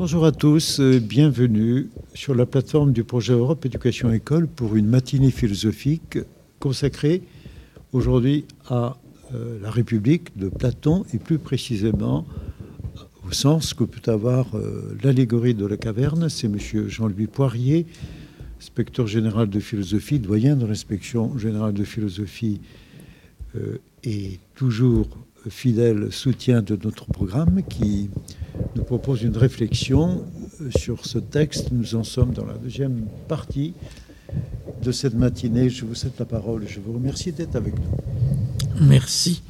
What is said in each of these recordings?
Bonjour à tous, euh, bienvenue sur la plateforme du projet Europe Éducation École pour une matinée philosophique consacrée aujourd'hui à euh, la République de Platon et plus précisément au sens que peut avoir euh, l'allégorie de la caverne. C'est M. Jean-Louis Poirier, inspecteur général de philosophie, doyen de l'inspection générale de philosophie et toujours fidèle soutien de notre programme qui nous propose une réflexion euh, sur ce texte. Nous en sommes dans la deuxième partie de cette matinée. Je vous cède la parole. Je vous remercie d'être avec nous. Merci.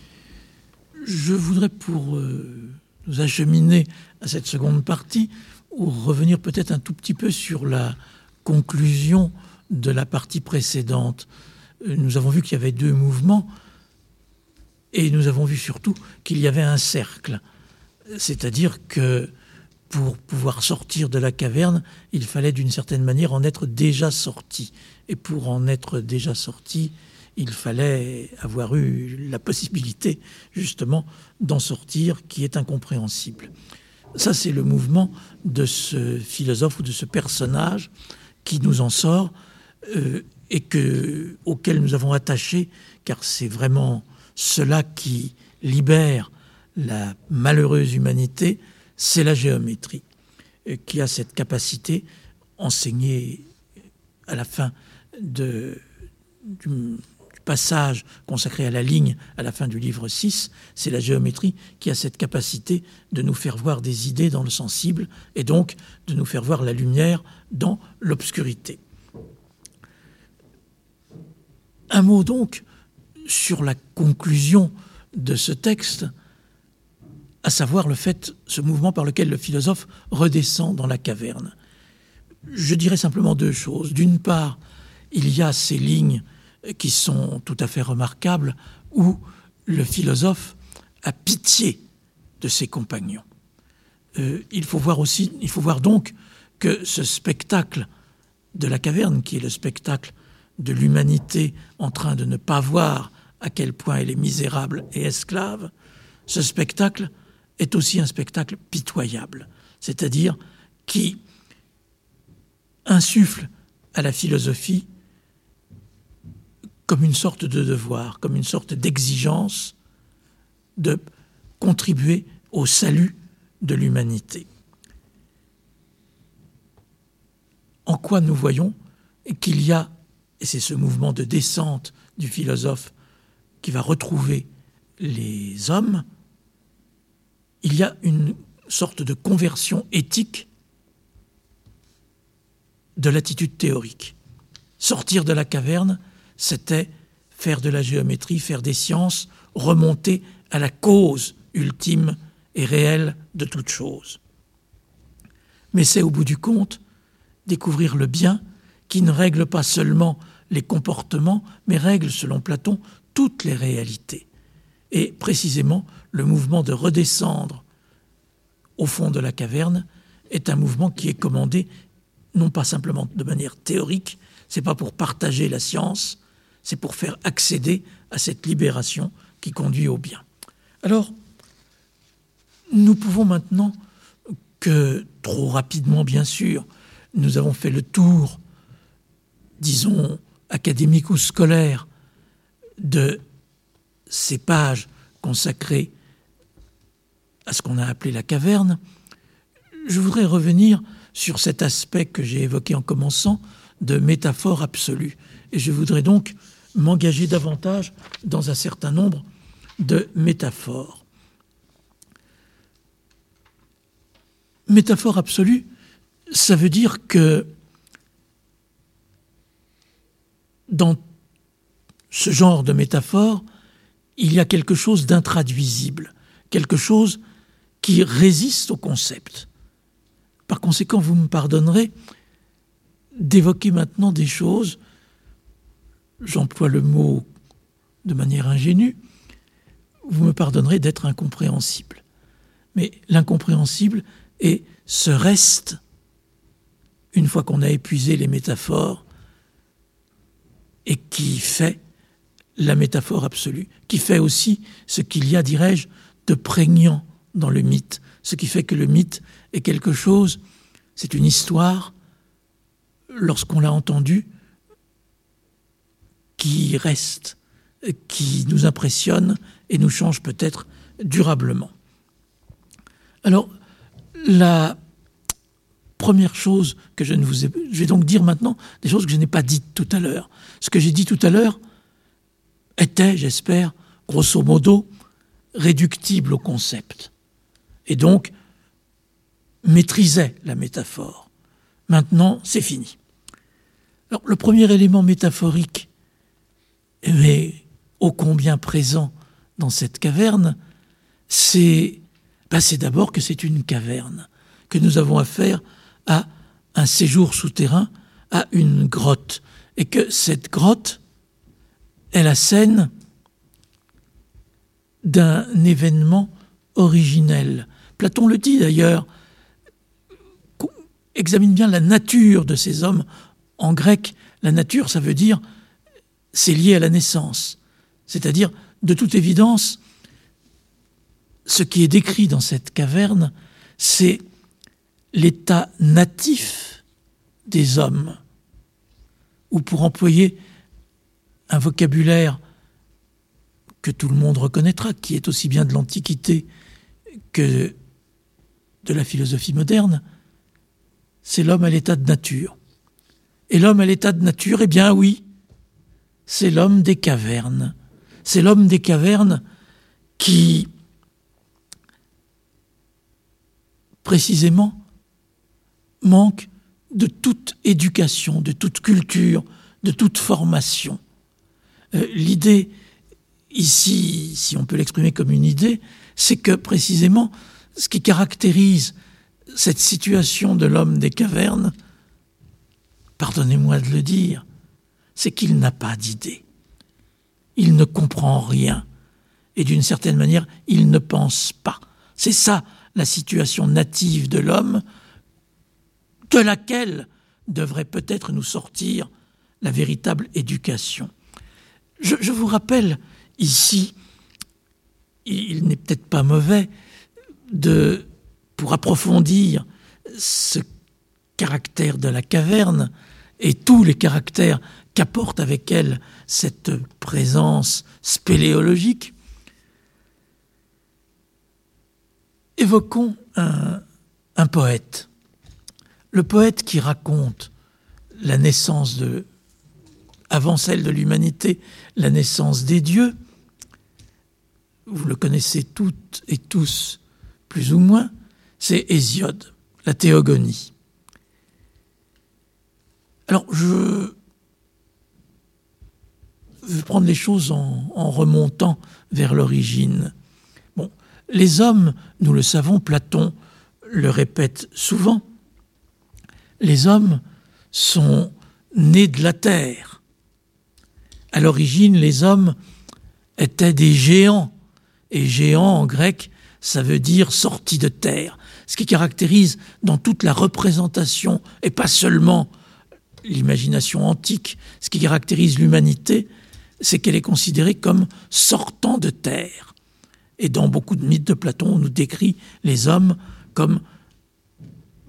Je voudrais, pour euh, nous acheminer à cette seconde partie, ou revenir peut-être un tout petit peu sur la conclusion de la partie précédente. Euh, nous avons vu qu'il y avait deux mouvements et nous avons vu surtout qu'il y avait un cercle. C'est-à-dire que pour pouvoir sortir de la caverne, il fallait d'une certaine manière en être déjà sorti. Et pour en être déjà sorti, il fallait avoir eu la possibilité justement d'en sortir qui est incompréhensible. Ça, c'est le mouvement de ce philosophe ou de ce personnage qui nous en sort euh, et que, auquel nous avons attaché, car c'est vraiment cela qui libère la malheureuse humanité, c'est la géométrie, euh, qui a cette capacité enseignée à la fin de, du, passage consacré à la ligne à la fin du livre 6, c'est la géométrie qui a cette capacité de nous faire voir des idées dans le sensible et donc de nous faire voir la lumière dans l'obscurité. Un mot donc sur la conclusion de ce texte, à savoir le fait, ce mouvement par lequel le philosophe redescend dans la caverne. Je dirais simplement deux choses. D'une part, il y a ces lignes qui sont tout à fait remarquables où le philosophe a pitié de ses compagnons. Euh, il faut voir aussi, il faut voir donc que ce spectacle de la caverne, qui est le spectacle de l'humanité en train de ne pas voir à quel point elle est misérable et esclave, ce spectacle est aussi un spectacle pitoyable, c'est-à-dire qui insuffle à la philosophie comme une sorte de devoir, comme une sorte d'exigence de contribuer au salut de l'humanité. En quoi nous voyons qu'il y a, et c'est ce mouvement de descente du philosophe qui va retrouver les hommes, y a une sorte de conversion éthique de l'attitude théorique. Sortir de la caverne, c'était faire de la géométrie, faire des sciences, remonter à la cause ultime et réelle de toute chose. Mais c'est au bout du compte découvrir le bien qui ne règle pas seulement les comportements, mais règle, selon Platon, toutes les réalités. Et précisément, le mouvement de redescendre au fond de la caverne est un mouvement qui est commandé non pas simplement de manière théorique, c'est pas pour partager la science, c'est pour faire accéder à cette libération qui conduit au bien. Alors, nous pouvons maintenant que trop rapidement, bien sûr, nous avons fait le tour, disons, académique ou scolaire de ces pages consacrées à ce qu'on a appelé la caverne, je voudrais revenir sur cet aspect que j'ai évoqué en commençant de métaphore absolue. Et je voudrais donc m'engager davantage dans un certain nombre de métaphores. Métaphore absolue, ça veut dire que dans ce genre de métaphore, il y a quelque chose d'intraduisible, quelque chose qui résiste au concept. Par conséquent, vous me pardonnerez d'évoquer maintenant des choses, j'emploie le mot de manière ingénue, vous me pardonnerez d'être incompréhensible. Mais l'incompréhensible est ce reste, une fois qu'on a épuisé les métaphores, et qui fait la métaphore absolue, qui fait aussi ce qu'il y a, dirais-je, de prégnant dans le mythe, Ce qui fait que le mythe est quelque chose, c'est une histoire, lorsqu'on l'a entendu, qui reste, qui nous impressionne et nous change peut-être durablement. Alors, la première chose que je ne vous ai... Je vais donc dire maintenant des choses que je n'ai pas dites tout à l'heure. Ce que j'ai dit tout à l'heure était, j'espère, grosso modo, réductible au concept. Et donc, maîtrisait la métaphore. Maintenant, c'est fini. Le premier élément métaphorique, mais ô combien présent dans cette caverne, c'est ben, d'abord que c'est une caverne, que nous avons affaire à un séjour souterrain, à une grotte, et que cette grotte est la scène d'un événement originel. Platon le dit d'ailleurs, examine bien la nature de ces hommes. En grec, la nature, ça veut dire, c'est lié à la naissance. C'est-à-dire, de toute évidence, ce qui est décrit dans cette caverne, c'est l'état natif des hommes, ou pour employer un vocabulaire que tout le monde reconnaîtra, qui est aussi bien de l'Antiquité que de la philosophie moderne, c'est l'homme à l'état de nature. Et l'homme à l'état de nature, eh bien oui, c'est l'homme des cavernes. C'est l'homme des cavernes qui, précisément, manque de toute éducation, de toute culture, de toute formation. Euh, l'idée, ici, si on peut l'exprimer comme une idée, c'est que précisément, ce qui caractérise cette situation de l'homme des cavernes, pardonnez-moi de le dire, c'est qu'il n'a pas d'idée. Il ne comprend rien. Et d'une certaine manière, il ne pense pas. C'est ça la situation native de l'homme de laquelle devrait peut-être nous sortir la véritable éducation. Je, vous rappelle ici, il n'est peut-être pas mauvais pour approfondir ce caractère de la caverne et tous les caractères qu'apporte avec elle cette présence spéléologique, évoquons un poète. Le poète qui raconte la naissance de, avant celle de l'humanité, la naissance des dieux, vous le connaissez toutes et tous, plus ou moins, c'est Hésiode, la théogonie. Alors, je veux prendre les choses en, remontant vers l'origine. Bon, les hommes, nous le savons, Platon le répète souvent, les hommes sont nés de la terre. À l'origine, les hommes étaient des géants. Et géant en grec, ça veut dire sorti de terre. Ce qui caractérise dans toute la représentation, et pas seulement l'imagination antique, ce qui caractérise l'humanité, c'est qu'elle est considérée comme sortant de terre. Et dans beaucoup de mythes de Platon, on nous décrit les hommes comme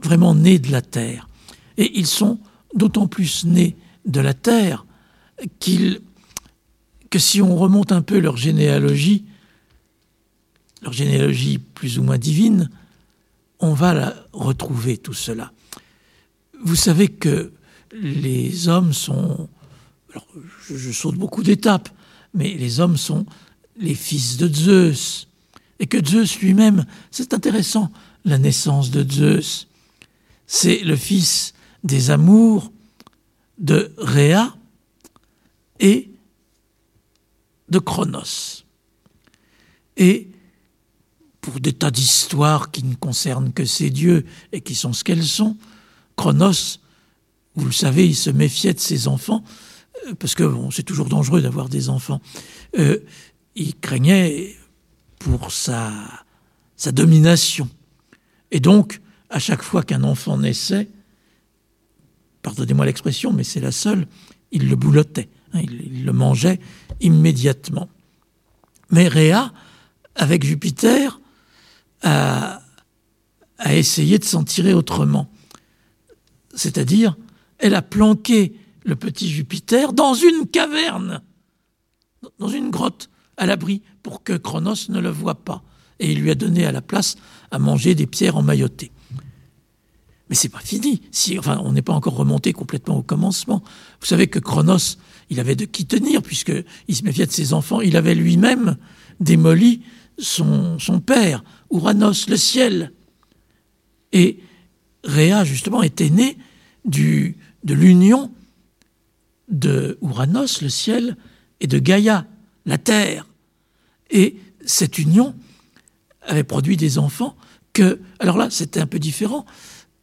vraiment nés de la terre. Et ils sont d'autant plus nés de la terre qu'ils, que si on remonte un peu leur généalogie, leur généalogie plus ou moins divine, on va la retrouver tout cela. Vous savez que les hommes sont... Alors, je, saute beaucoup d'étapes, mais les hommes sont les fils de Zeus. Et que Zeus lui-même, c'est intéressant, la naissance de Zeus, c'est le fils des amours de Rhea et de Chronos. Et pour des tas d'histoires qui ne concernent que ces dieux et qui sont ce qu'elles sont, Chronos, vous le savez, il se méfiait de ses enfants, euh, parce que bon, c'est toujours dangereux d'avoir des enfants. Euh, il craignait pour sa, sa domination. Et donc, à chaque fois qu'un enfant naissait, pardonnez-moi l'expression, mais c'est la seule, il le boulottait, hein, il, le mangeait immédiatement. Mais Réa, avec Jupiter, a a essayé de s'en tirer autrement. C'est-à-dire, elle a planqué le petit Jupiter dans une caverne, dans une grotte, à l'abri, pour que Cronos ne le voie pas. Et il lui a donné à la place à manger des pierres emmaillotées. Mais c'est pas fini. Si, enfin, on n'est pas encore remonté complètement au commencement. Vous savez que Cronos, il avait de qui tenir, puisqu'il se méfiait de ses enfants. Il avait lui-même démoli son, son père, Ouranos, le ciel. Et Réa, justement, était né du, de l'union de Ouranos, le ciel, et de Gaïa, la terre. Et cette union avait produit des enfants que, alors là, c'était un peu différent.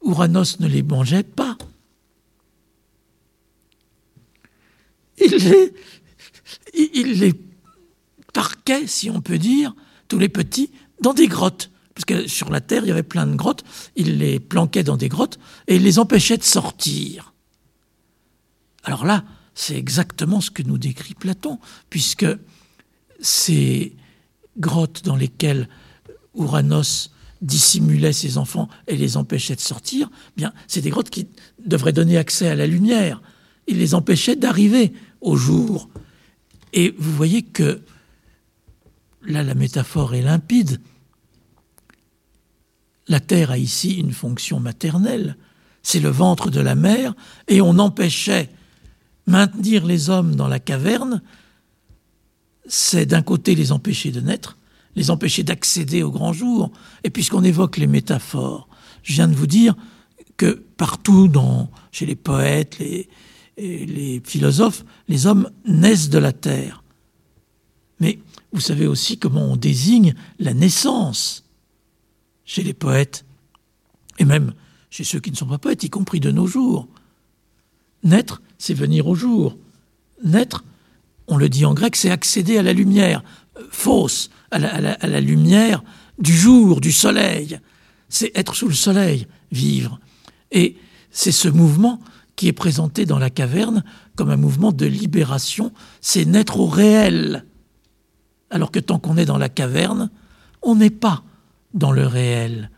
Ouranos ne les mangeait pas. Il les, il les parquait, si on peut dire, tous les petits, dans des grottes. Parce que sur la terre, il y avait plein de grottes. Il les planquait dans des grottes et il les empêchait de sortir. Alors là, c'est exactement ce que nous décrit Platon, puisque ces grottes dans lesquelles Ouranos dissimulait ses enfants et les empêchait de sortir, bien, c'est des grottes qui devraient donner accès à la lumière. Il les empêchait d'arriver au jour. Et vous voyez que là, la métaphore est limpide. La terre a ici une fonction maternelle. C'est le ventre de la mère, et on empêchait maintenir les hommes dans la caverne, c'est d'un côté les empêcher de naître, les empêcher d'accéder au grand jour. Et puisqu'on évoque les métaphores, je viens de vous dire que partout chez les poètes, les, les philosophes, les hommes naissent de la terre. Mais vous savez aussi comment on désigne la naissance chez les poètes, et même chez ceux qui ne sont pas poètes, y compris de nos jours. Naître, c'est venir au jour. Naître, on le dit en grec, c'est accéder à la lumière euh, fausse, à la, lumière du jour, du soleil. C'est être sous le soleil, vivre. Et c'est ce mouvement qui est présenté dans la caverne comme un mouvement de libération, c'est naître au réel. Alors que tant qu'on est dans la caverne, on n'est pas dans le réel.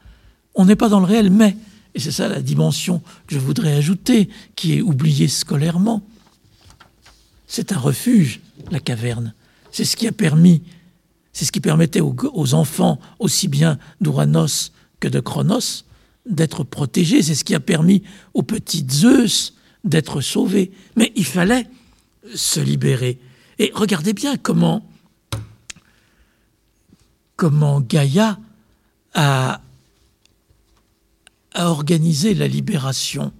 On n'est pas dans le réel, mais et c'est ça la dimension que je voudrais ajouter, qui est oubliée scolairement. C'est un refuge, la caverne. C'est ce qui a permis, c'est ce qui permettait aux, enfants, aussi bien d'Ouranos que de Chronos, d'être protégés. C'est ce qui a permis aux petits Zeus d'être sauvés. Mais il fallait se libérer. Et regardez bien comment, comment Gaïa a organisé la libération,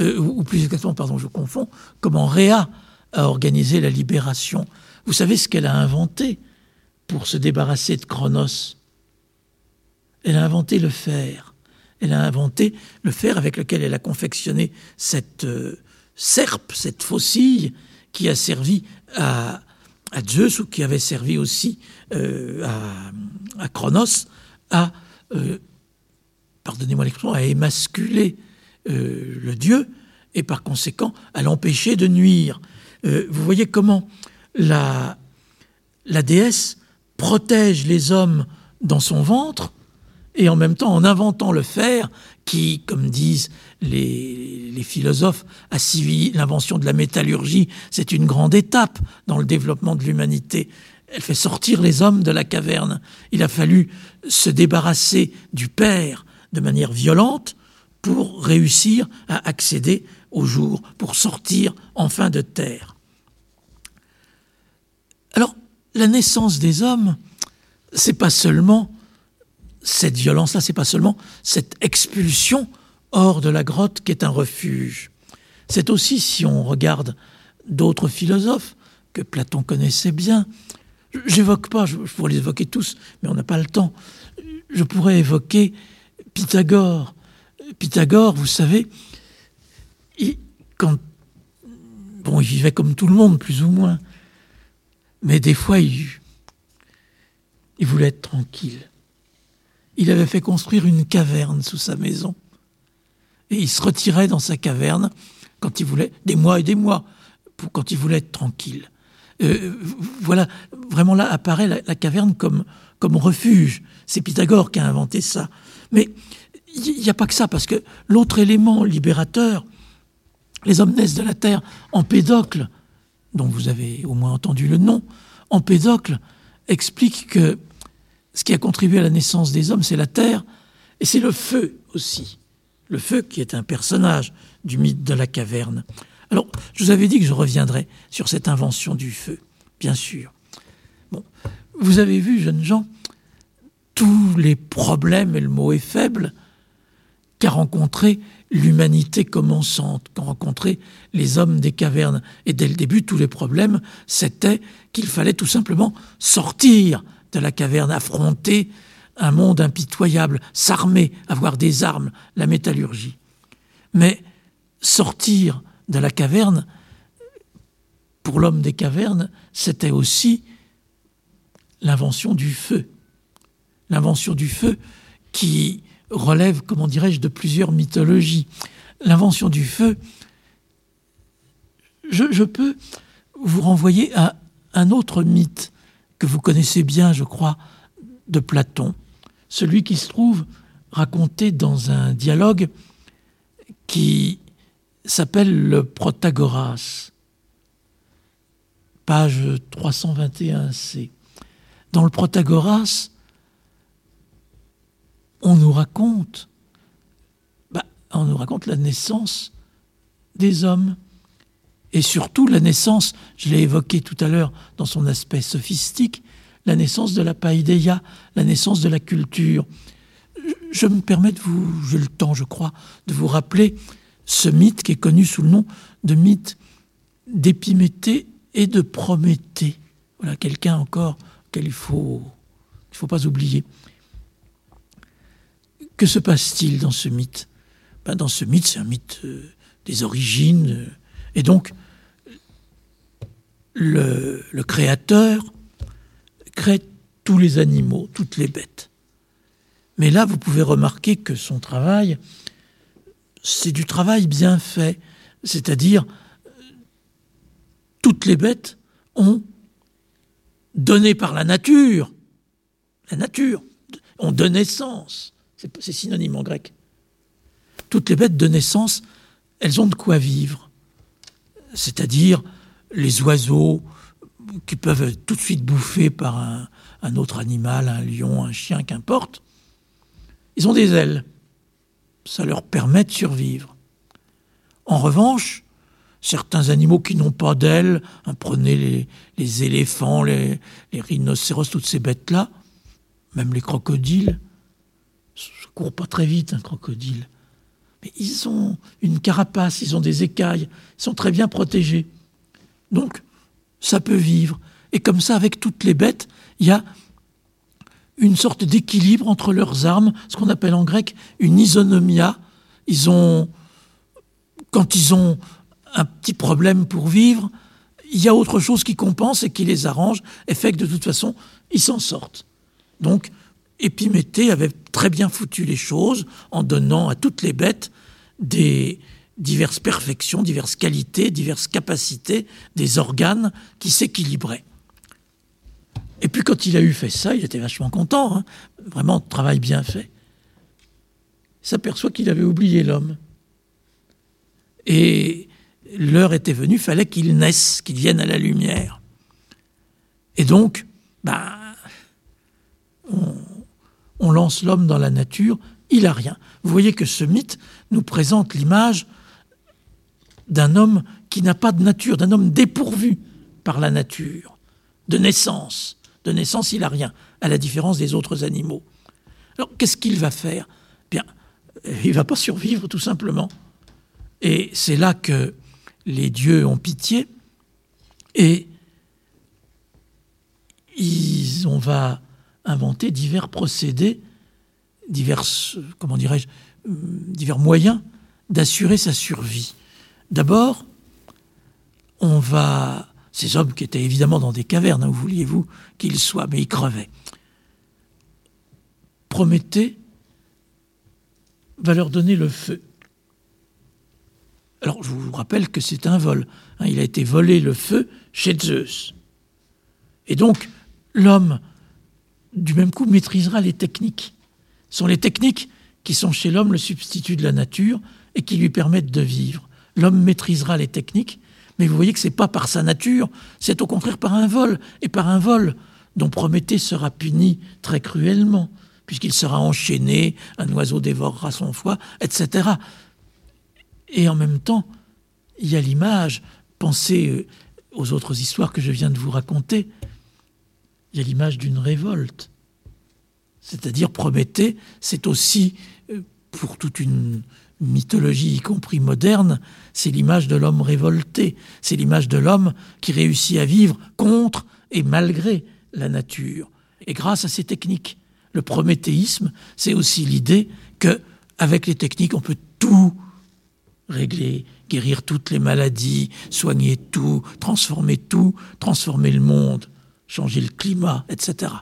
euh, ou plus exactement, pardon, je confonds, comment Réa a organisé la libération. Vous savez ce qu'elle a inventé pour se débarrasser de Chronos Elle a inventé le fer. Elle a inventé le fer avec lequel elle a confectionné cette euh, serpe, cette faucille qui a servi à, Zeus ou qui avait servi aussi euh, à, à, Chronos à pardonnez-moi l'expression, à émasculer euh, le Dieu et par conséquent à l'empêcher de nuire. Euh, vous voyez comment la, déesse protège les hommes dans son ventre et en même temps en inventant le fer qui, comme disent les, les philosophes, a l'invention de la métallurgie, c'est une grande étape dans le développement de l'humanité. Elle fait sortir les hommes de la caverne. Il a fallu se débarrasser du père, de manière violente pour réussir à accéder au jour, pour sortir enfin de terre. Alors, la naissance des hommes, c'est pas seulement cette violence-là, c'est pas seulement cette expulsion hors de la grotte qui est un refuge. C'est aussi, si on regarde d'autres philosophes que Platon connaissait bien, j'évoque pas, je pourrais les évoquer tous, mais on n'a pas le temps. Je pourrais évoquer Pythagore. Pythagore, vous savez, il, bon, il vivait comme tout le monde, plus ou moins, mais des fois, il, voulait être tranquille. Il avait fait construire une caverne sous sa maison. Et il se retirait dans sa caverne quand il voulait, des mois et des mois, quand il voulait être tranquille. Euh, voilà, vraiment là apparaît la, caverne comme, comme refuge. C'est Pythagore qui a inventé ça. Mais il n'y a pas que ça, parce que l'autre élément libérateur, les hommes naissent de la terre, Empédocle, dont vous avez au moins entendu le nom, Empédocle explique que ce qui a contribué à la naissance des hommes, c'est la terre, et c'est le feu aussi. Le feu qui est un personnage du mythe de la caverne. Alors, je vous avais dit que je reviendrais sur cette invention du feu, bien sûr. Vous avez vu, jeunes gens, tous les problèmes, et le mot est faible, qu'a rencontré l'humanité commençante, qu'a rencontré les hommes des cavernes. Et dès le début, tous les problèmes, c'était qu'il fallait tout simplement sortir de la caverne, affronter un monde impitoyable, s'armer, avoir des armes, la métallurgie. Mais sortir de la caverne, pour l'homme des cavernes, c'était aussi l'invention du feu. L'invention du feu qui relève, comment dirais-je, de plusieurs mythologies. L'invention du feu, je, peux vous renvoyer à un autre mythe que vous connaissez bien, je crois, de Platon, celui qui se trouve raconté dans un dialogue qui s'appelle le Protagoras, page 321c. Dans le Protagoras, on nous raconte, bah, on nous raconte la naissance des hommes et surtout la naissance, je l'ai évoqué tout à l'heure dans son aspect sophistique, la naissance de la païdéia, la naissance de la culture. Je me permets de vous, j'ai le temps je crois, de vous rappeler ce mythe qui est connu sous le nom de mythe d'Épiméthée et de Prométhée. Voilà quelqu'un encore qu'il faut, il faut pas oublier. Que se passe-t-il dans ce mythe? Ben, Dans ce mythe, c'est un mythe euh, des origines, euh, et donc le, le créateur crée tous les animaux, toutes les bêtes. Mais là, vous pouvez remarquer que son travail, c'est du travail bien fait. C'est-à-dire, toutes les bêtes ont donné par la nature, la nature, ont de naissance. C'est synonyme en grec. Toutes les bêtes de naissance, elles ont de quoi vivre. C'est-à-dire les oiseaux, qui peuvent être tout de suite bouffés par un, autre animal, un lion, un chien, qu'importe, ils ont des ailes. Ça leur permet de survivre. En revanche, certains animaux qui n'ont pas d'ailes, hein, prenez les, éléphants, les, rhinocéros, toutes ces bêtes-là, même les crocodiles, ça ne court pas très vite un crocodile, mais ils ont une carapace, ils ont des écailles, ils sont très bien protégés. Donc, ça peut vivre. Et comme ça, avec toutes les bêtes, il y a une sorte d'équilibre entre leurs armes, ce qu'on appelle en grec une isonomia. Ils ont, quand ils ont un petit problème pour vivre, il y a autre chose qui compense et qui les arrange, et fait que de toute façon, ils s'en sortent. Donc, Épiméthée avait très bien foutu les choses en donnant à toutes les bêtes des, diverses perfections, diverses qualités, diverses capacités des organes qui s'équilibraient. Et puis quand il a eu fait ça, il était vachement content, hein. vraiment travail bien fait. Il s'aperçoit qu'il avait oublié l'homme. Et l'heure était venue, fallait qu'il naisse, qu'il vienne à la lumière. Et donc, on, on lance l'homme dans la nature, il a rien. Vous voyez que ce mythe nous présente l'image d'un homme qui n'a pas de nature, d'un homme dépourvu par la nature, de naissance. De naissance, il n'a rien, à la différence des autres animaux. Alors, qu'est-ce qu'il va faire? Bien, euh, il va pas survivre, tout simplement. Et c'est là que les dieux ont pitié et ils, on va inventer divers procédés, divers, comment dirais-je, euh, divers moyens d'assurer sa survie. D'abord, on va. Ces hommes qui étaient évidemment dans des cavernes, hein, où vouliez-vous qu'ils soient, mais ils crevaient. Prométhée va leur donner le feu. Alors, je vous rappelle que c'est un vol. Hein, il a été volé le feu chez Zeus. Et donc, l'homme, du même coup, maîtrisera les techniques. Ce sont les techniques qui sont chez l'homme le substitut de la nature et qui lui permettent de vivre. L'homme maîtrisera les techniques, mais vous voyez que ce n'est pas par sa nature, c'est au contraire par un vol, et par un vol dont Prométhée sera puni très cruellement, puisqu'il sera enchaîné, un oiseau dévorera son foie, etc. Et en même temps, il y a l'image, pensez euh, aux autres histoires que je viens de vous raconter, il y a l'image d'une révolte. C'est-à-dire Prométhée, c'est aussi, euh, pour toute une mythologie, y compris moderne, c'est l'image de l'homme révolté, c'est l'image de l'homme qui réussit à vivre contre et malgré la nature. Et grâce à ces techniques, le prométhéisme, c'est aussi l'idée que avec les techniques, on peut tout régler, guérir toutes les maladies, soigner tout, transformer tout, transformer le monde, changer le climat, etc.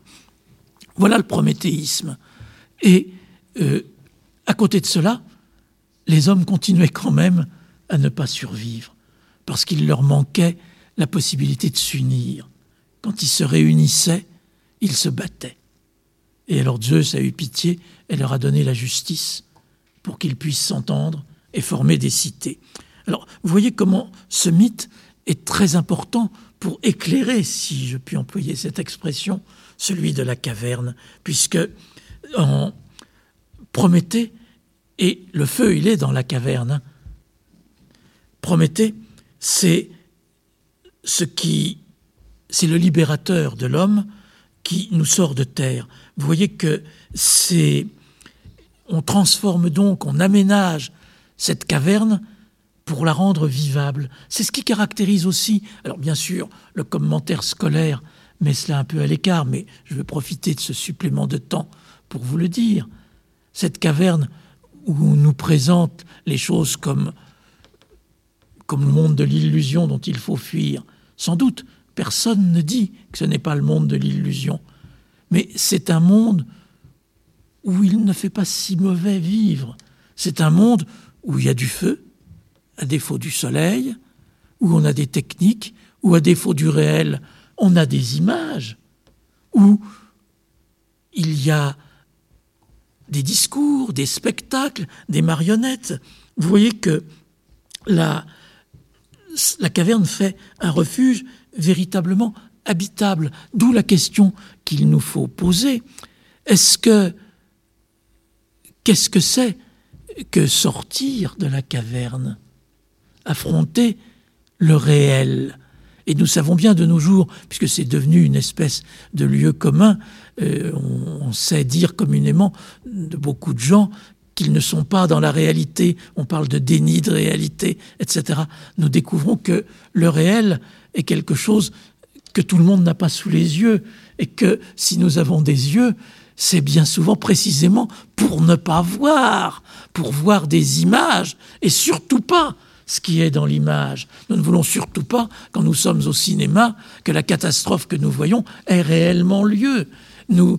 Voilà le prométhéisme. Et euh, à côté de cela, les hommes continuaient quand même à ne pas survivre, parce qu'il leur manquait la possibilité de s'unir. Quand ils se réunissaient, ils se battaient. Et alors Zeus a eu pitié et leur a donné la justice pour qu'ils puissent s'entendre et former des cités. Alors, vous voyez comment ce mythe est très important pour éclairer, si je puis employer cette expression, celui de la caverne, puisque en Prométhée, et le feu, il est dans la caverne. Hein. Prométhée, c'est ce qui, c'est le libérateur de l'homme qui nous sort de terre. Vous voyez que c'est, on transforme donc, on aménage cette caverne pour la rendre vivable. C'est ce qui caractérise aussi, alors bien sûr, le commentaire scolaire met cela un peu à l'écart, mais je veux profiter de ce supplément de temps pour vous le dire. Cette caverne où on nous présente les choses comme, comme le monde de l'illusion dont il faut fuir, sans doute, personne ne dit que ce n'est pas le monde de l'illusion. Mais c'est un monde où il ne fait pas si mauvais vivre. C'est un monde où il y a du feu, à défaut du soleil, où on a des techniques, où à défaut du réel, on a des images, où il y a des discours, des spectacles, des marionnettes. Vous voyez que la, caverne fait un refuge véritablement habitable, d'où la question qu'il nous faut poser. Est-ce que qu'est-ce que c'est que sortir de la caverne, affronter le réel? Et nous savons bien de nos jours, puisque c'est devenu une espèce de lieu commun, euh, on, sait dire communément de beaucoup de gens qu'ils ne sont pas dans la réalité, on parle de déni de réalité, etc. Nous découvrons que le réel est quelque chose que tout le monde n'a pas sous les yeux, et que si nous avons des yeux, c'est bien souvent précisément pour ne pas voir, pour voir des images, et surtout pas ce qui est dans l'image. Nous ne voulons surtout pas, quand nous sommes au cinéma, que la catastrophe que nous voyons ait réellement lieu nous,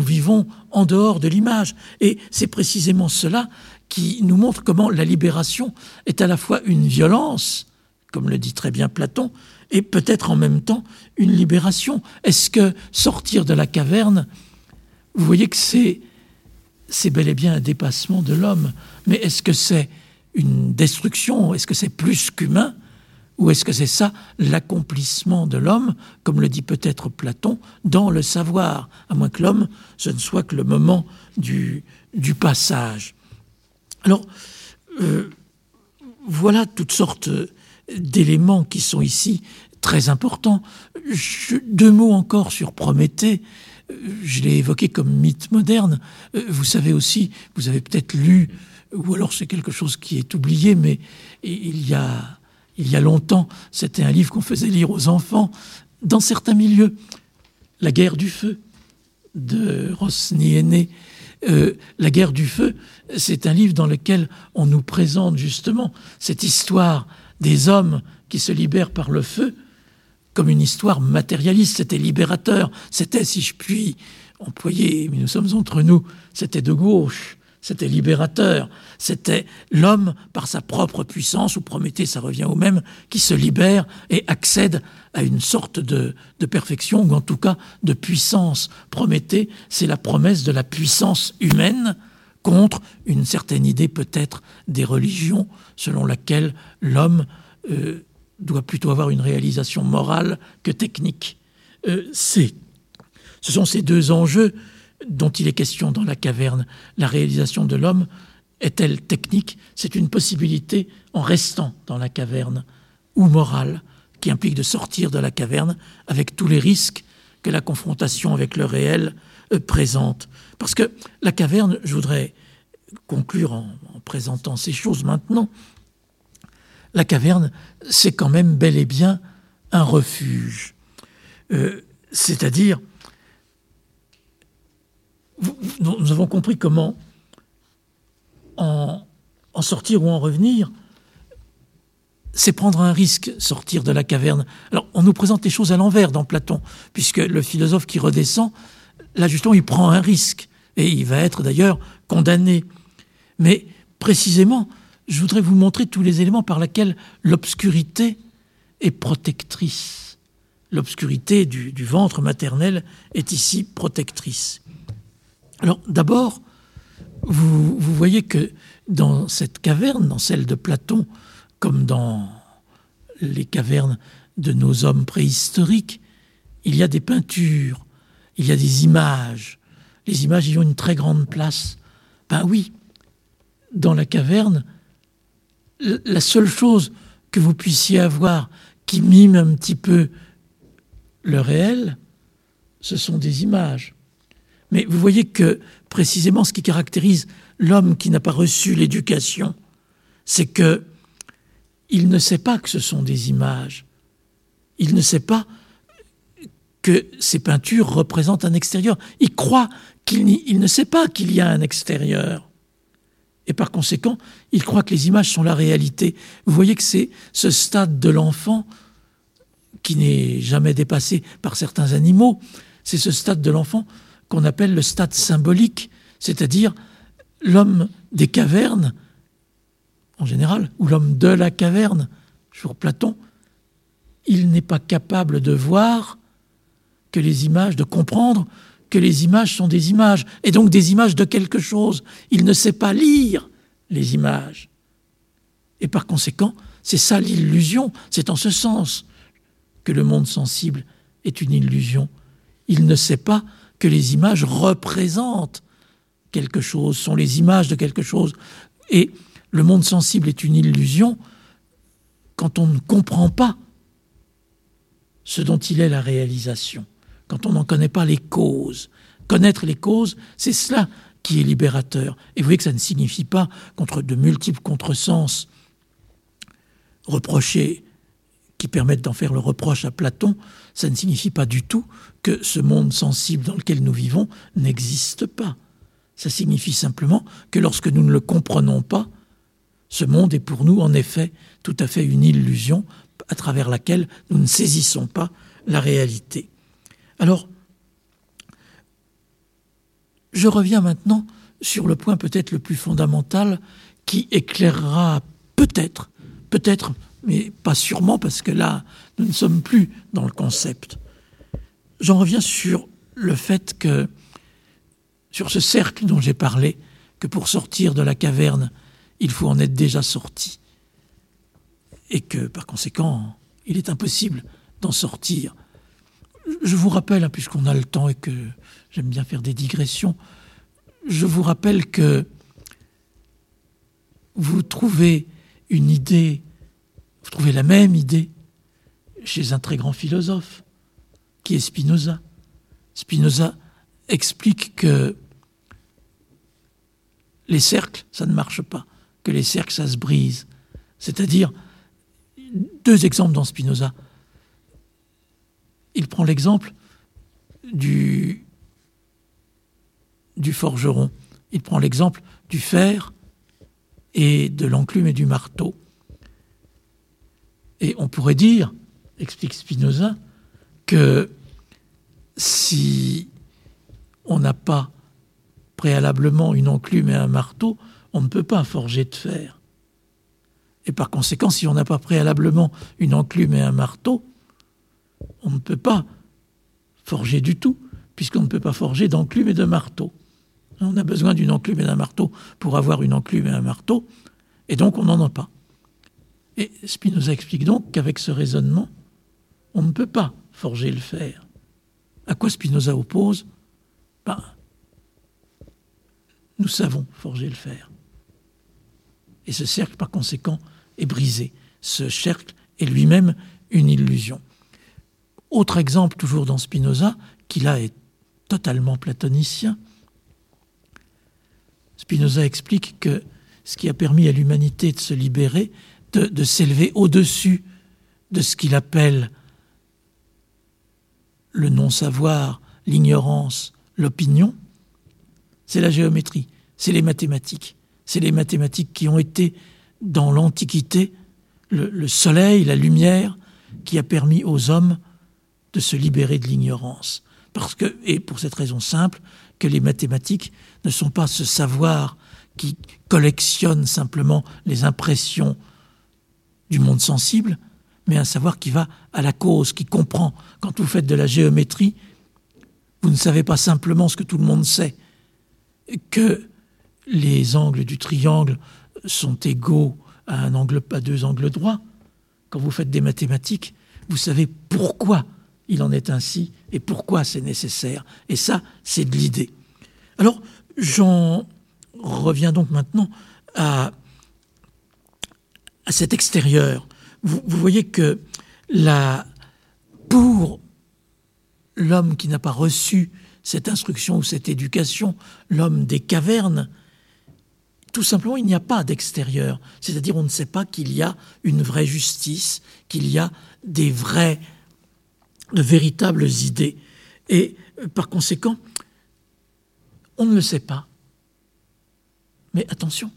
vivons en dehors de l'image. Et c'est précisément cela qui nous montre comment la libération est à la fois une violence, comme le dit très bien Platon, et peut-être en même temps une libération. Est-ce que sortir de la caverne, vous voyez que c'est bel et bien un dépassement de l'homme, mais est-ce que c'est une destruction? Est-ce que c'est plus qu'humain? Ou est-ce que c'est ça l'accomplissement de l'homme, comme le dit peut-être Platon, dans le savoir, à moins que l'homme, ce ne soit que le moment du, passage Alors, euh, voilà toutes sortes d'éléments qui sont ici très importants. deux mots encore sur Prométhée. Je l'ai évoqué comme mythe moderne. Euh, vous savez aussi, vous avez peut-être lu, ou alors c'est quelque chose qui est oublié, mais il y a il y a longtemps, c'était un livre qu'on faisait lire aux enfants dans certains milieux. La guerre du feu de Rosny euh, la guerre du feu, c'est un livre dans lequel on nous présente justement cette histoire des hommes qui se libèrent par le feu comme une histoire matérialiste. C'était libérateur. C'était, si je puis employer, mais nous sommes entre nous, c'était de gauche c'était libérateur, c'était l'homme par sa propre puissance, ou Prométhée, ça revient au même, qui se libère et accède à une sorte de, perfection, ou en tout cas de puissance. Prométhée, c'est la promesse de la puissance humaine contre une certaine idée peut-être des religions selon laquelle l'homme euh, doit plutôt avoir une réalisation morale que technique. Euh, ce sont ces deux enjeux dont il est question dans la caverne. La réalisation de l'homme est-elle technique? C'est une possibilité en restant dans la caverne ou morale qui implique de sortir de la caverne avec tous les risques que la confrontation avec le réel euh, présente. Parce que la caverne, je voudrais conclure en, présentant ces choses maintenant, la caverne, c'est quand même bel et bien un refuge. Euh, c'est-à-dire, nous avons compris comment en, sortir ou en revenir, c'est prendre un risque, sortir de la caverne. Alors, on nous présente les choses à l'envers dans Platon, puisque le philosophe qui redescend, là justement, il prend un risque, et il va être d'ailleurs condamné. Mais précisément, je voudrais vous montrer tous les éléments par lesquels l'obscurité est protectrice. L'obscurité du, ventre maternel est ici protectrice. Alors d'abord, vous, voyez que dans cette caverne, dans celle de Platon, comme dans les cavernes de nos hommes préhistoriques, il y a des peintures, il y a des images. Les images y ont une très grande place. Ben oui, dans la caverne, la seule chose que vous puissiez avoir qui mime un petit peu le réel, ce sont des images. Mais vous voyez que précisément ce qui caractérise l'homme qui n'a pas reçu l'éducation, c'est que il ne sait pas que ce sont des images. Il ne sait pas que ces peintures représentent un extérieur. Il croit qu'il il ne sait pas qu'il y a un extérieur. Et par conséquent, il croit que les images sont la réalité. Vous voyez que c'est ce stade de l'enfant qui n'est jamais dépassé par certains animaux, c'est ce stade de l'enfant qu'on appelle le stade symbolique, c'est-à-dire l'homme des cavernes, en général, ou l'homme de la caverne, sur Platon, il n'est pas capable de voir que les images, de comprendre que les images sont des images, et donc des images de quelque chose. Il ne sait pas lire les images. Et par conséquent, c'est ça l'illusion, c'est en ce sens que le monde sensible est une illusion. Il ne sait pas que les images représentent quelque chose, sont les images de quelque chose. Et le monde sensible est une illusion quand on ne comprend pas ce dont il est la réalisation quand on n'en connaît pas les causes. Connaître les causes, c'est cela qui est libérateur. Et vous voyez que ça ne signifie pas, contre de multiples contresens reprochés, qui permettent d'en faire le reproche à Platon, ça ne signifie pas du tout que ce monde sensible dans lequel nous vivons n'existe pas. Ça signifie simplement que lorsque nous ne le comprenons pas, ce monde est pour nous en effet tout à fait une illusion à travers laquelle nous ne saisissons pas la réalité. Alors, je reviens maintenant sur le point peut-être le plus fondamental qui éclairera peut-être, peut-être, mais pas sûrement parce que là, nous ne sommes plus dans le concept. J'en reviens sur le fait que, sur ce cercle dont j'ai parlé, que pour sortir de la caverne, il faut en être déjà sorti. Et que, par conséquent, il est impossible d'en sortir je vous rappelle, hein, puisqu'on a le temps et que j'aime bien faire des digressions, je vous rappelle que vous trouvez une idée, vous trouvez la même idée chez un très grand philosophe, qui est Spinoza. Spinoza explique que les cercles, ça ne marche pas, que les cercles, ça se brise. C'est-à-dire, deux exemples dans Spinoza il prend l'exemple du, forgeron. Il prend l'exemple du fer et de l'enclume et du marteau. Et on pourrait dire, explique Spinoza, que si on n'a pas préalablement une enclume et un marteau, on ne peut pas forger de fer. Et par conséquent, si on n'a pas préalablement une enclume et un marteau, on ne peut pas forger du tout, puisqu'on ne peut pas forger d'enclume et de marteau. On a besoin d'une enclume et d'un marteau pour avoir une enclume et un marteau, et donc on n'en a pas. Et Spinoza explique donc qu'avec ce raisonnement, on ne peut pas forger le fer. À quoi Spinoza oppose ben, Nous savons forger le fer. Et ce cercle, par conséquent, est brisé. Ce cercle est lui-même une illusion. Autre exemple, toujours dans Spinoza, qui là est totalement platonicien, Spinoza explique que ce qui a permis à l'humanité de se libérer, de, s'élever au-dessus de ce qu'il appelle le non-savoir, l'ignorance, l'opinion, c'est la géométrie, c'est les mathématiques. C'est les mathématiques qui ont été, dans l'Antiquité, le, soleil, la lumière, qui a permis aux hommes de se libérer de l'ignorance. Parce que, et pour cette raison simple, que les mathématiques ne sont pas ce savoir qui collectionne simplement les impressions du monde sensible, mais un savoir qui va à la cause, qui comprend. Quand vous faites de la géométrie, vous ne savez pas simplement ce que tout le monde sait, que les angles du triangle sont égaux à, un angle, à deux angles droits. Quand vous faites des mathématiques, vous savez pourquoi il en est ainsi et pourquoi c'est nécessaire. Et ça, c'est de l'idée. Alors, j'en reviens donc maintenant à, à cet extérieur. Vous, vous, voyez que pour l'homme qui n'a pas reçu cette instruction ou cette éducation, l'homme des cavernes, tout simplement, il n'y a pas d'extérieur. C'est-à-dire, on ne sait pas qu'il y a une vraie justice, qu'il y a des vraies de véritables idées. Et euh, par conséquent, on ne le sait pas. Mais attention,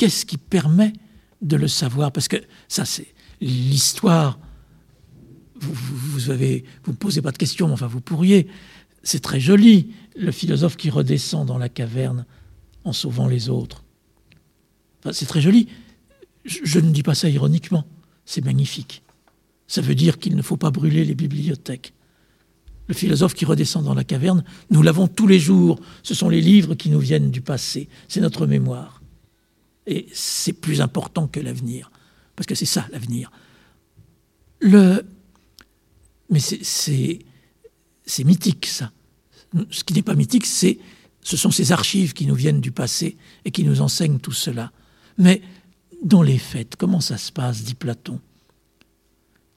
qu'est-ce qui permet de le savoir? Parce que ça, c'est l'histoire. Vous, vous, posez pas de questions, enfin, vous pourriez. C'est très joli, le philosophe qui redescend dans la caverne en sauvant les autres. c'est très joli. je ne dis pas ça ironiquement, c'est magnifique. Ça veut dire qu'il ne faut pas brûler les bibliothèques. Le philosophe qui redescend dans la caverne, nous l'avons tous les jours. Ce sont les livres qui nous viennent du passé. C'est notre mémoire. Et c'est plus important que l'avenir. Parce que c'est ça, l'avenir. Le... Mais c'est mythique, ça. Ce qui n'est pas mythique, c'est ce sont ces archives qui nous viennent du passé et qui nous enseignent tout cela. Mais dans les faits, comment ça se passe, dit Platon?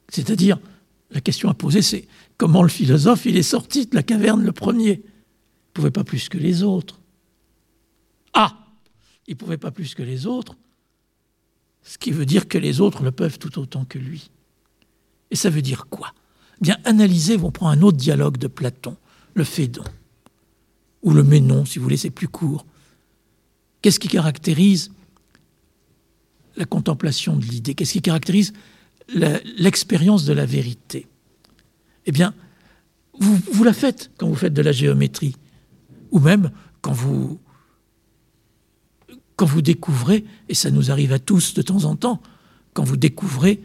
C'est-à-dire, la question à poser, c'est comment le philosophe, il est sorti de la caverne le premier? Il ne pouvait pas plus que les autres. Ah Il ne pouvait pas plus que les autres, ce qui veut dire que les autres le peuvent tout autant que lui. Et ça veut dire quoi? Bien, analysez, on prend un autre dialogue de Platon, le Phédon, ou le Ménon, si vous voulez, c'est plus court. Qu'est-ce qui caractérise la contemplation de l'idée? Qu'est-ce qui caractérise l'expérience de la vérité? Eh bien, vous, vous, la faites quand vous faites de la géométrie, ou même quand vous, quand vous découvrez, et ça nous arrive à tous de temps en temps, quand vous découvrez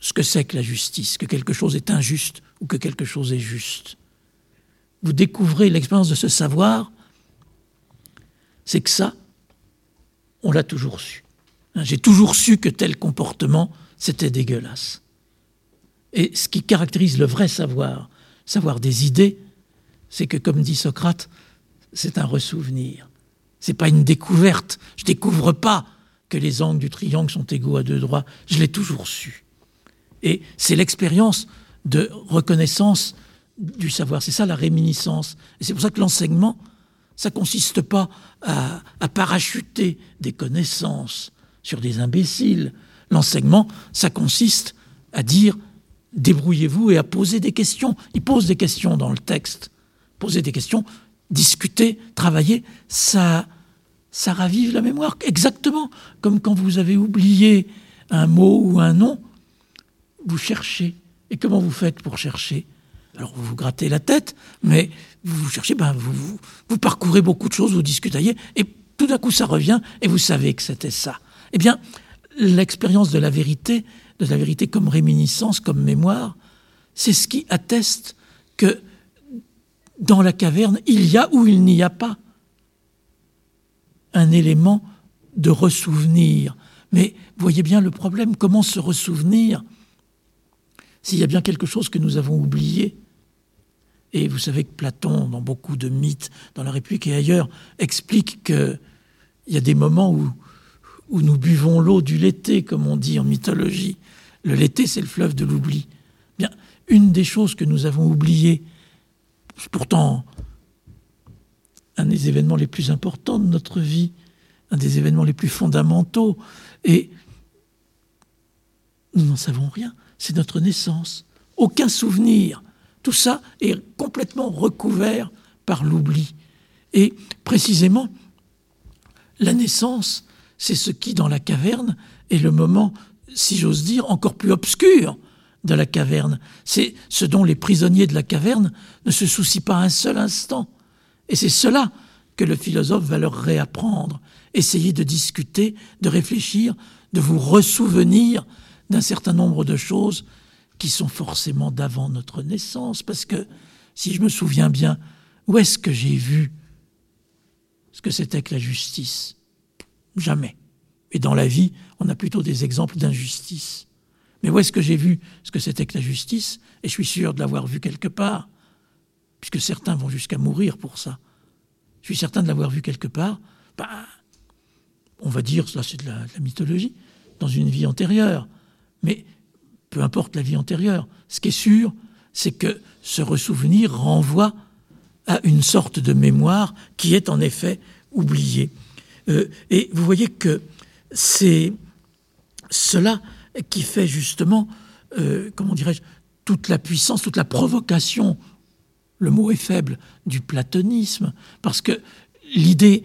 ce que c'est que la justice, que quelque chose est injuste ou que quelque chose est juste. Vous découvrez l'expérience de ce savoir, c'est que ça, on l'a toujours su. Hein, j'ai toujours su que tel comportement c'était dégueulasse. Et ce qui caractérise le vrai savoir, savoir des idées, c'est que, comme dit Socrate, c'est un ressouvenir. C'est pas une découverte. Je découvre pas que les angles du triangle sont égaux à deux droits. Je l'ai toujours su. Et c'est l'expérience de reconnaissance du savoir. C'est ça la réminiscence. Et c'est pour ça que l'enseignement, ça consiste pas à, à parachuter des connaissances sur des imbéciles L'enseignement, ça consiste à dire débrouillez-vous et à poser des questions. Il pose des questions dans le texte. Poser des questions, discuter, travailler, ça, ça ravive la mémoire. Exactement comme quand vous avez oublié un mot ou un nom, vous cherchez. Et comment vous faites pour chercher? Alors vous vous grattez la tête, mais vous cherchez, ben, vous, vous parcourez beaucoup de choses, vous discutez, et tout d'un coup ça revient, et vous savez que c'était ça. Eh bien, l'expérience de la vérité, de la vérité comme réminiscence, comme mémoire, c'est ce qui atteste que dans la caverne, il y a ou il n'y a pas un élément de ressouvenir. Mais voyez bien le problème, comment se ressouvenir s'il y a bien quelque chose que nous avons oublié Et vous savez que Platon, dans beaucoup de mythes, dans la République et ailleurs, explique qu'il y a des moments où, nous buvons l'eau du Lété, comme on dit en mythologie. Le Lété, c'est le fleuve de l'oubli. Bien, une des choses que nous avons oubliées, pourtant un des événements les plus importants de notre vie, un des événements les plus fondamentaux, et nous n'en savons rien, c'est notre naissance. Aucun souvenir. Tout ça est complètement recouvert par l'oubli. Et précisément, la naissance, c'est ce qui, dans la caverne, est le moment, si j'ose dire, encore plus obscur de la caverne. C'est ce dont les prisonniers de la caverne ne se soucient pas un seul instant. Et c'est cela que le philosophe va leur réapprendre. Essayer de discuter, de réfléchir, de vous ressouvenir d'un certain nombre de choses qui sont forcément d'avant notre naissance. Parce que, si je me souviens bien, où est-ce que j'ai vu ce que c'était que la justice? Jamais. Et dans la vie, on a plutôt des exemples d'injustice. Mais où est-ce que j'ai vu ce que c'était que la justice? Et je suis sûr de l'avoir vu quelque part, puisque certains vont jusqu'à mourir pour ça. Je suis certain de l'avoir vu quelque part. Bah, on va dire, ça c'est de, la, mythologie, dans une vie antérieure. Mais peu importe la vie antérieure, ce qui est sûr, c'est que ce ressouvenir renvoie à une sorte de mémoire qui est en effet oubliée. Euh, et vous voyez que c'est cela qui fait justement, euh, comment dirais-je, toute la puissance, toute la provocation, le mot est faible, du platonisme, parce que l'idée,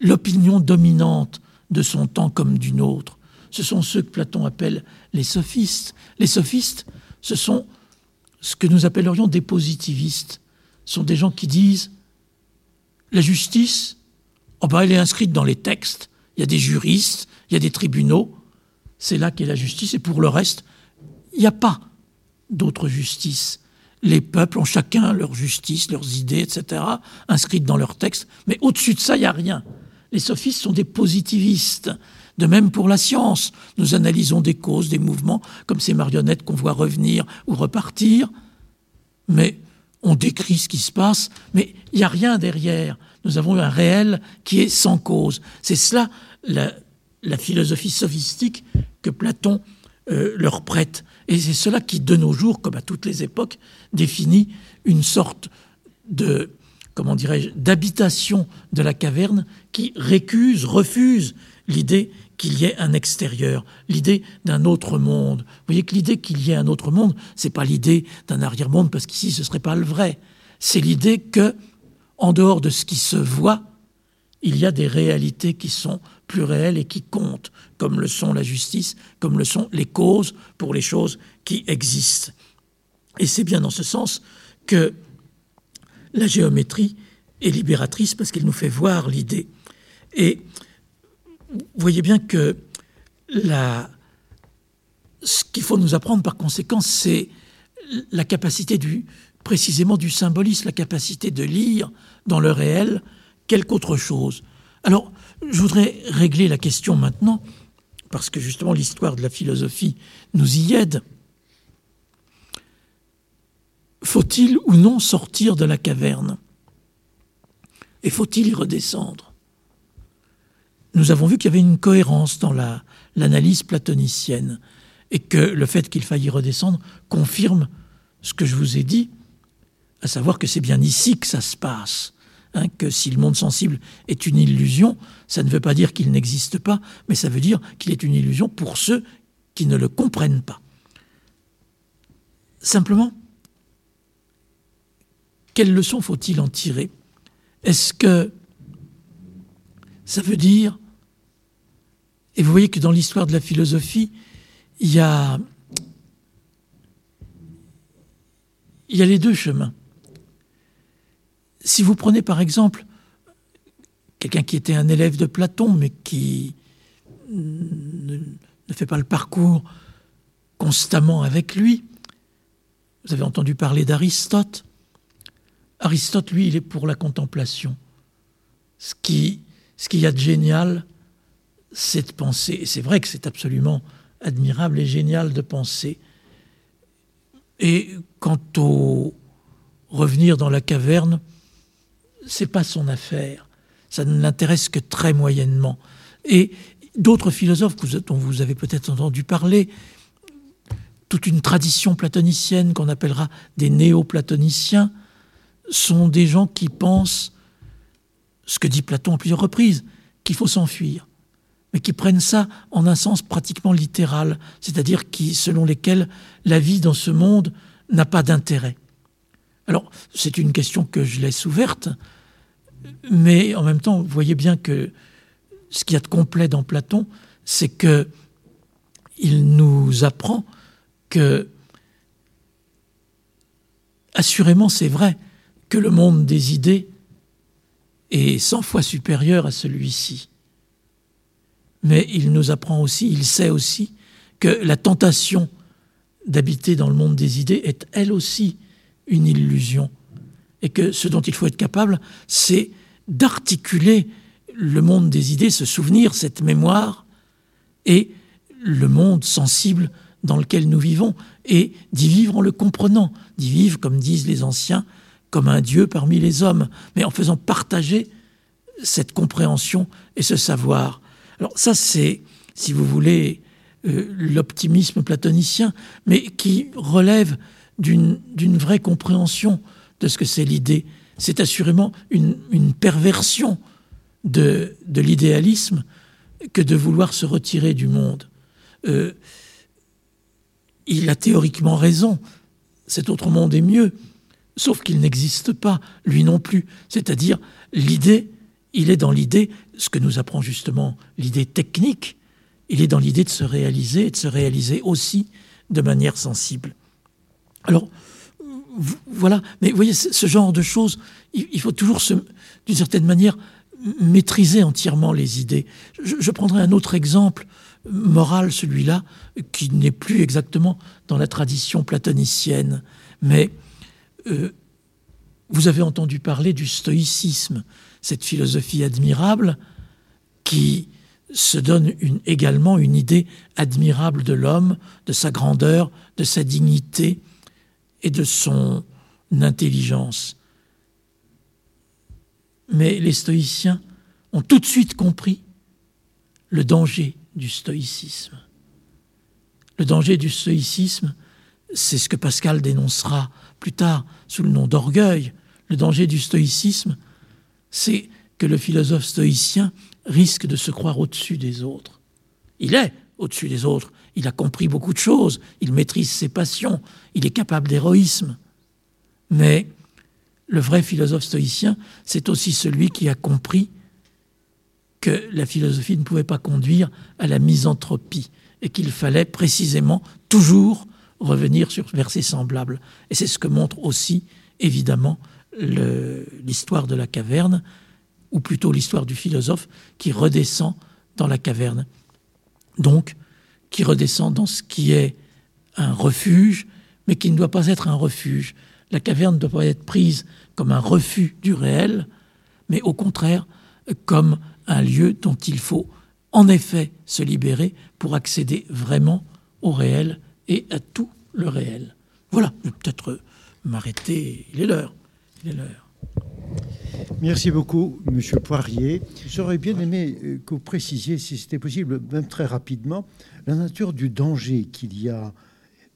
l'opinion dominante de son temps comme d'une autre, ce sont ceux que Platon appelle les sophistes. Les sophistes, ce sont ce que nous appellerions des positivistes. Ce sont des gens qui disent la justice, oh ben elle est inscrite dans les textes, il y a des juristes, il y a des tribunaux, c'est là qu'est la justice, et pour le reste, il n'y a pas d'autre justice. Les peuples ont chacun leur justice, leurs idées, etc., inscrites dans leurs textes, mais au-dessus de ça, il n'y a rien. Les sophistes sont des positivistes. De même pour la science, nous analysons des causes, des mouvements, comme ces marionnettes qu'on voit revenir ou repartir, mais on décrit ce qui se passe, mais il n'y a rien derrière. Nous avons un réel qui est sans cause. C'est cela la, la philosophie sophistique que Platon euh, leur prête. Et c'est cela qui, de nos jours, comme à toutes les époques, définit une sorte de, comment dirais-je, d'habitation de la caverne qui récuse, refuse l'idée qu'il y ait un extérieur, l'idée d'un autre monde. Vous voyez que l'idée qu'il y ait un autre monde, c'est pas l'idée d'un arrière-monde, parce qu'ici ce serait pas le vrai. C'est l'idée que, en dehors de ce qui se voit, il y a des réalités qui sont plus réelles et qui comptent, comme le sont la justice, comme le sont les causes pour les choses qui existent. Et c'est bien dans ce sens que la géométrie est libératrice parce qu'elle nous fait voir l'idée. Et vous voyez bien que ce qu'il faut nous apprendre par conséquent, c'est la capacité du, précisément du symbolisme, la capacité de lire dans le réel quelque autre chose. Alors, je voudrais régler la question maintenant, parce que justement l'histoire de la philosophie nous y aide. Faut-il ou non sortir de la caverne? Et faut-il y redescendre? Nous avons vu qu'il y avait une cohérence dans l'analyse platonicienne, et que le fait qu'il faille y redescendre confirme ce que je vous ai dit, à savoir que c'est bien ici que ça se passe. Hein, que si le monde sensible est une illusion, ça ne veut pas dire qu'il n'existe pas, mais ça veut dire qu'il est une illusion pour ceux qui ne le comprennent pas. Simplement, quelle leçon faut-il en tirer? Est-ce que ça veut dire, et vous voyez que dans l'histoire de la philosophie, il y a, il y a les deux chemins si vous prenez par exemple quelqu'un qui était un élève de Platon, mais qui ne, fait pas le parcours constamment avec lui, vous avez entendu parler d'Aristote. Aristote, lui, il est pour la contemplation. Ce qui, ce qu'il y a de génial, c'est de penser. Et c'est vrai que c'est absolument admirable et génial de penser. Et quant au revenir dans la caverne, c'est pas son affaire. Ça ne l'intéresse que très moyennement. Et d'autres philosophes dont vous avez peut-être entendu parler, toute une tradition platonicienne qu'on appellera des néo-platoniciens, sont des gens qui pensent ce que dit Platon à plusieurs reprises, qu'il faut s'enfuir, mais qui prennent ça en un sens pratiquement littéral, c'est-à-dire qui, selon lesquels la vie dans ce monde n'a pas d'intérêt. Alors, c'est une question que je laisse ouverte, mais en même temps, vous voyez bien que ce qu'il y a de complet dans Platon, c'est que il nous apprend que, assurément, c'est vrai que le monde des idées est cent fois supérieur à celui-ci. Mais il nous apprend aussi, il sait aussi, que la tentation d'habiter dans le monde des idées est elle aussi une illusion. Et que ce dont il faut être capable, c'est d'articuler le monde des idées, ce souvenir, cette mémoire, et le monde sensible dans lequel nous vivons, et d'y vivre en le comprenant, d'y vivre, comme disent les anciens, comme un Dieu parmi les hommes, mais en faisant partager cette compréhension et ce savoir. Alors ça, c'est, si vous voulez, euh, l'optimisme platonicien, mais qui relève d'une vraie compréhension de ce que c'est l'idée. C'est assurément une, perversion de, l'idéalisme que de vouloir se retirer du monde. Euh, il a théoriquement raison, cet autre monde est mieux, sauf qu'il n'existe pas, lui non plus. C'est-à-dire, l'idée, il est dans l'idée, ce que nous apprend justement l'idée technique, il est dans l'idée de se réaliser et de se réaliser aussi de manière sensible. Alors, voilà, mais vous voyez, ce genre de choses, il faut toujours, d'une certaine manière, maîtriser entièrement les idées. Je, prendrai un autre exemple moral, celui-là, qui n'est plus exactement dans la tradition platonicienne, mais euh, vous avez entendu parler du stoïcisme, cette philosophie admirable qui se donne également une idée admirable de l'homme, de sa grandeur, de sa dignité et de son intelligence. Mais les stoïciens ont tout de suite compris le danger du stoïcisme. Le danger du stoïcisme, c'est ce que Pascal dénoncera plus tard sous le nom d'orgueil. Le danger du stoïcisme, c'est que le philosophe stoïcien risque de se croire au-dessus des autres. Il est au-dessus des autres, il a compris beaucoup de choses, il maîtrise ses passions, il est capable d'héroïsme. Mais le vrai philosophe stoïcien, c'est aussi celui qui a compris que la philosophie ne pouvait pas conduire à la misanthropie et qu'il fallait précisément toujours revenir sur vers ses semblables. Et c'est ce que montre aussi, évidemment, l'histoire de la caverne, ou plutôt l'histoire du philosophe qui redescend dans la caverne. Donc, qui redescend dans ce qui est un refuge, mais qui ne doit pas être un refuge. La caverne ne doit pas être prise comme un refus du réel, mais au contraire comme un lieu dont il faut en effet se libérer pour accéder vraiment au réel et à tout le réel. Voilà, je vais peut-être m'arrêter, il est l'heure. Il est l'heure. Merci beaucoup, Monsieur Poirier. J'aurais bien aimé euh, que vous précisiez, si c'était possible, même très rapidement, la nature du danger qu'il y a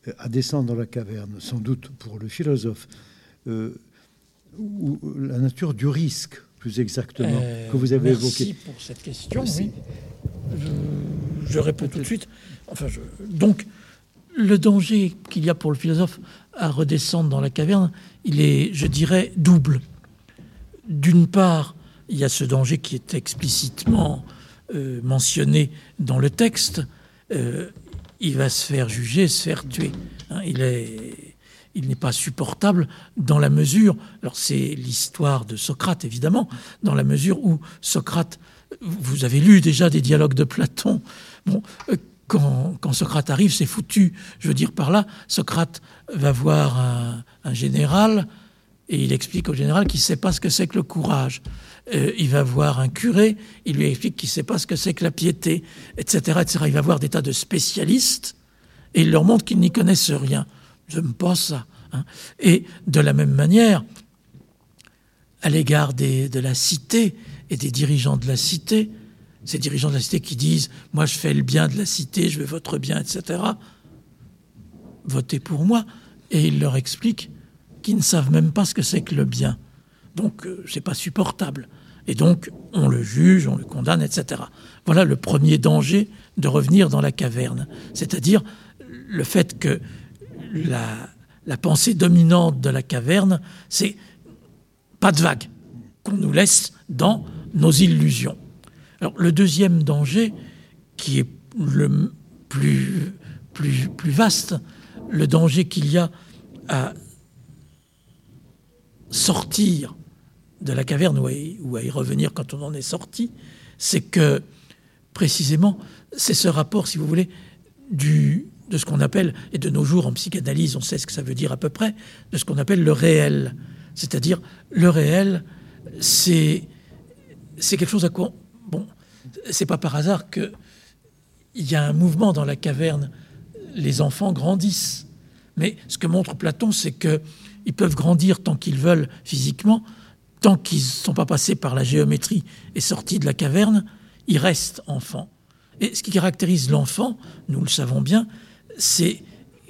euh, à descendre dans la caverne, sans doute pour le philosophe. Euh, ou la nature du risque, plus exactement, euh, que vous avez évoqué. Merci pour cette question. Je, réponds tout de suite. Enfin, donc, le danger qu'il y a pour le philosophe à redescendre dans la caverne, il est, je dirais, double. D'une part, il y a ce danger qui est explicitement euh, mentionné dans le texte. Euh, il va se faire juger, se faire tuer. Hein. il est il n'est pas supportable dans la mesure, alors c'est l'histoire de Socrate évidemment, dans la mesure où Socrate, vous avez lu déjà des dialogues de Platon, bon, euh, quand, Socrate arrive, c'est foutu. Je veux dire par là, Socrate va voir un, général et il explique au général qu'il ne sait pas ce que c'est que le courage. Euh, il va voir un curé, il lui explique qu'il ne sait pas ce que c'est que la piété, etc.. Il va voir des tas de spécialistes et il leur montre qu'ils n'y connaissent rien. Je me pense ça. Hein. Et de la même manière, à l'égard de la cité et des dirigeants de la cité, ces dirigeants de la cité qui disent Moi, je fais le bien de la cité, je veux votre bien, etc. Votez pour moi. Et il leur explique qu'ils ne savent même pas ce que c'est que le bien. Donc, euh, c'est pas supportable. Et donc, on le juge, on le condamne, etc. Voilà le premier danger de revenir dans la caverne. C'est-à-dire le fait que la, la pensée dominante de la caverne, c'est pas de vague, qu'on nous laisse dans nos illusions. Alors, le deuxième danger, qui est le plus, plus, plus vaste, le danger qu'il y a à sortir de la caverne ou à, y, revenir quand on en est sorti, c'est que précisément, c'est ce rapport, si vous voulez, de ce qu'on appelle, et de nos jours en psychanalyse, on sait ce que ça veut dire à peu près, de ce qu'on appelle le réel. C'est-à-dire, le réel, c'est, c'est quelque chose à quoi. Bon, c'est pas par hasard qu'il y a un mouvement dans la caverne. Les enfants grandissent. Mais ce que montre Platon, c'est qu'ils peuvent grandir tant qu'ils veulent physiquement, tant qu'ils ne sont pas passés par la géométrie et sortis de la caverne, ils restent enfants. Et ce qui caractérise l'enfant, nous le savons bien, c'est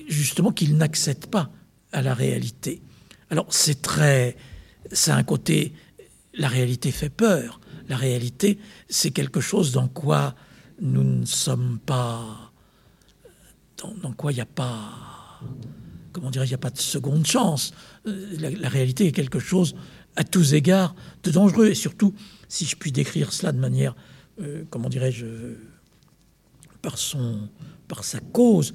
justement qu'il n'accède pas à la réalité. Alors c'est très... c'est un côté... La réalité fait peur. La réalité, c'est quelque chose dans quoi nous ne sommes pas... dans, quoi il n'y a pas... comment dire, il n'y a pas de seconde chance. Euh, la, réalité est quelque chose à tous égards de dangereux. Et surtout, si je puis décrire cela de manière, euh, comment dirais-je, par, sa cause,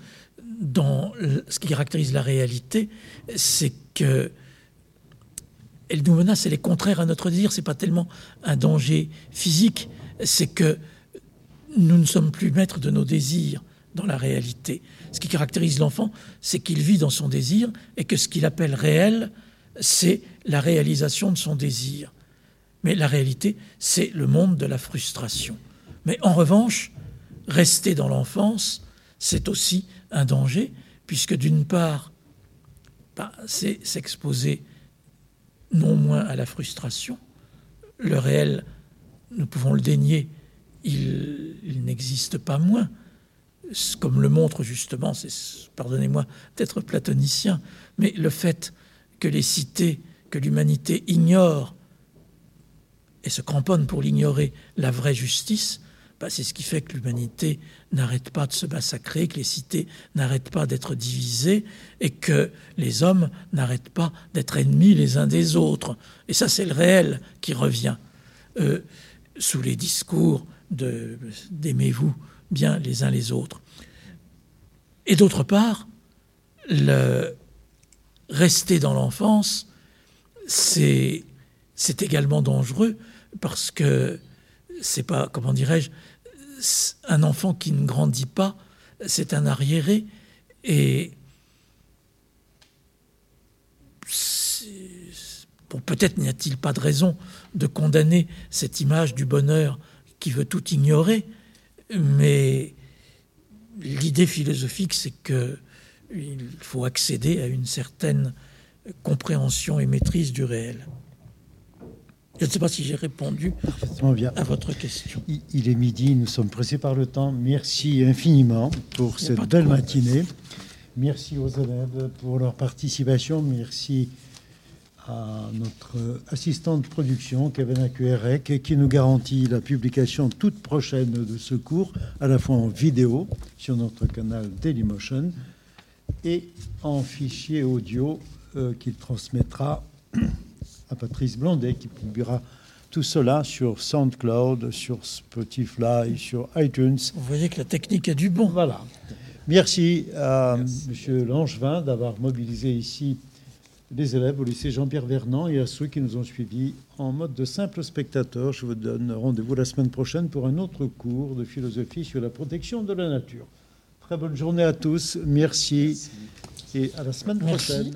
dans ce qui caractérise la réalité, c'est que elle nous menace, elle est contraire à notre désir. C'est pas tellement un danger physique, c'est que nous ne sommes plus maîtres de nos désirs dans la réalité. Caractérise l'enfant, c'est qu'il vit dans son désir et que ce qu'il appelle réel, c'est la réalisation de son désir. Mais la réalité, c'est le monde de la frustration. Mais en revanche, rester dans l'enfance, c'est aussi un danger, puisque d'une part, bah, c'est s'exposer non moins à la frustration. Le réel, nous pouvons le dénier, il n'existe pas moins. Comme le montre justement, pardonnez-moi d'être platonicien, mais le fait que les cités, que l'humanité ignore et se cramponne pour l'ignorer la vraie justice, bah, c'est ce qui fait que l'humanité n'arrête pas de se massacrer, que les cités n'arrêtent pas d'être divisées et que les hommes n'arrêtent pas d'être ennemis les uns des autres. Et ça, c'est le réel qui revient euh, sous les discours de d'aimez-vous bien les uns les autres. Et d'autre part, le, rester dans l'enfance, c'est également dangereux parce que c'est pas, comment dirais-je, un enfant qui ne grandit pas, c'est un arriéré et peut-être n'y a-t-il pas de raison de condamner cette image du bonheur qui veut tout ignorer, mais l'idée philosophique, c'est que il faut accéder à une certaine compréhension et maîtrise du réel. Je ne sais pas si j'ai répondu à votre question. Il est midi, nous sommes pressés par le temps. Merci infiniment pour cette belle matinée. Merci aux élèves pour leur participation. Merci à notre assistant de production, Kevin Acuerec, qui nous garantit la publication toute prochaine de ce cours, à la fois en vidéo sur notre canal Dailymotion et en fichier audio euh, qu'il transmettra à Patrice Blondet, qui publiera tout cela sur SoundCloud, sur Spotify, sur iTunes. Vous voyez que la technique a du bon. Voilà. Merci à M. Langevin d'avoir mobilisé ici les élèves au lycée Jean-Pierre Vernant et à ceux qui nous ont suivis en mode de simple spectateur. Je vous donne rendez-vous la semaine prochaine pour un autre cours de philosophie sur la protection de la nature. Très bonne journée à tous. Merci. Et à la semaine prochaine.